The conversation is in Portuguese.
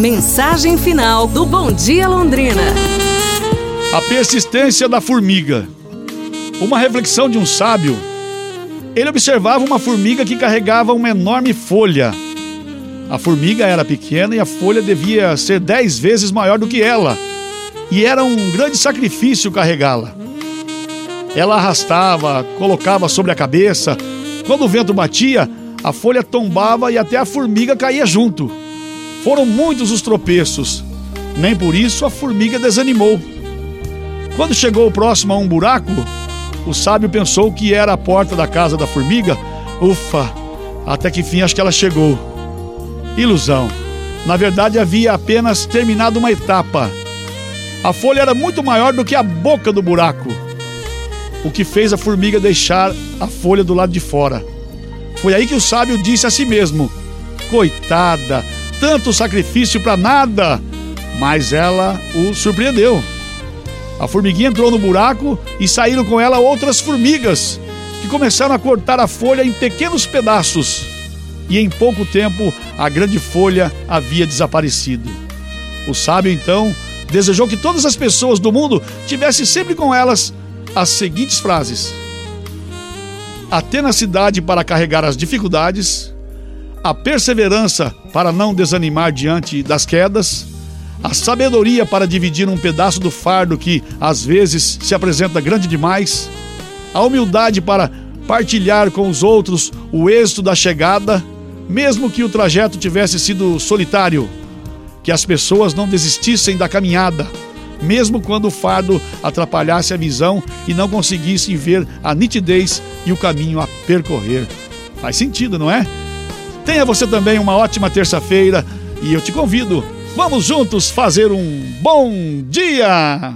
Mensagem final do Bom Dia Londrina. A persistência da formiga. Uma reflexão de um sábio. Ele observava uma formiga que carregava uma enorme folha. A formiga era pequena e a folha devia ser dez vezes maior do que ela. E era um grande sacrifício carregá-la. Ela arrastava, colocava sobre a cabeça. Quando o vento batia, a folha tombava e até a formiga caía junto. Foram muitos os tropeços. Nem por isso a formiga desanimou. Quando chegou próximo a um buraco, o sábio pensou que era a porta da casa da formiga. Ufa, até que fim acho que ela chegou. Ilusão. Na verdade, havia apenas terminado uma etapa. A folha era muito maior do que a boca do buraco, o que fez a formiga deixar a folha do lado de fora. Foi aí que o sábio disse a si mesmo: Coitada, tanto sacrifício para nada! Mas ela o surpreendeu. A formiguinha entrou no buraco e saíram com ela outras formigas, que começaram a cortar a folha em pequenos pedaços. E em pouco tempo a grande folha havia desaparecido. O sábio então desejou que todas as pessoas do mundo tivessem sempre com elas as seguintes frases: A tenacidade para carregar as dificuldades, a perseverança para não desanimar diante das quedas a sabedoria para dividir um pedaço do fardo que às vezes se apresenta grande demais, a humildade para partilhar com os outros o êxito da chegada, mesmo que o trajeto tivesse sido solitário, que as pessoas não desistissem da caminhada, mesmo quando o fardo atrapalhasse a visão e não conseguissem ver a nitidez e o caminho a percorrer. Faz sentido, não é? Tenha você também uma ótima terça-feira e eu te convido Vamos juntos fazer um bom dia!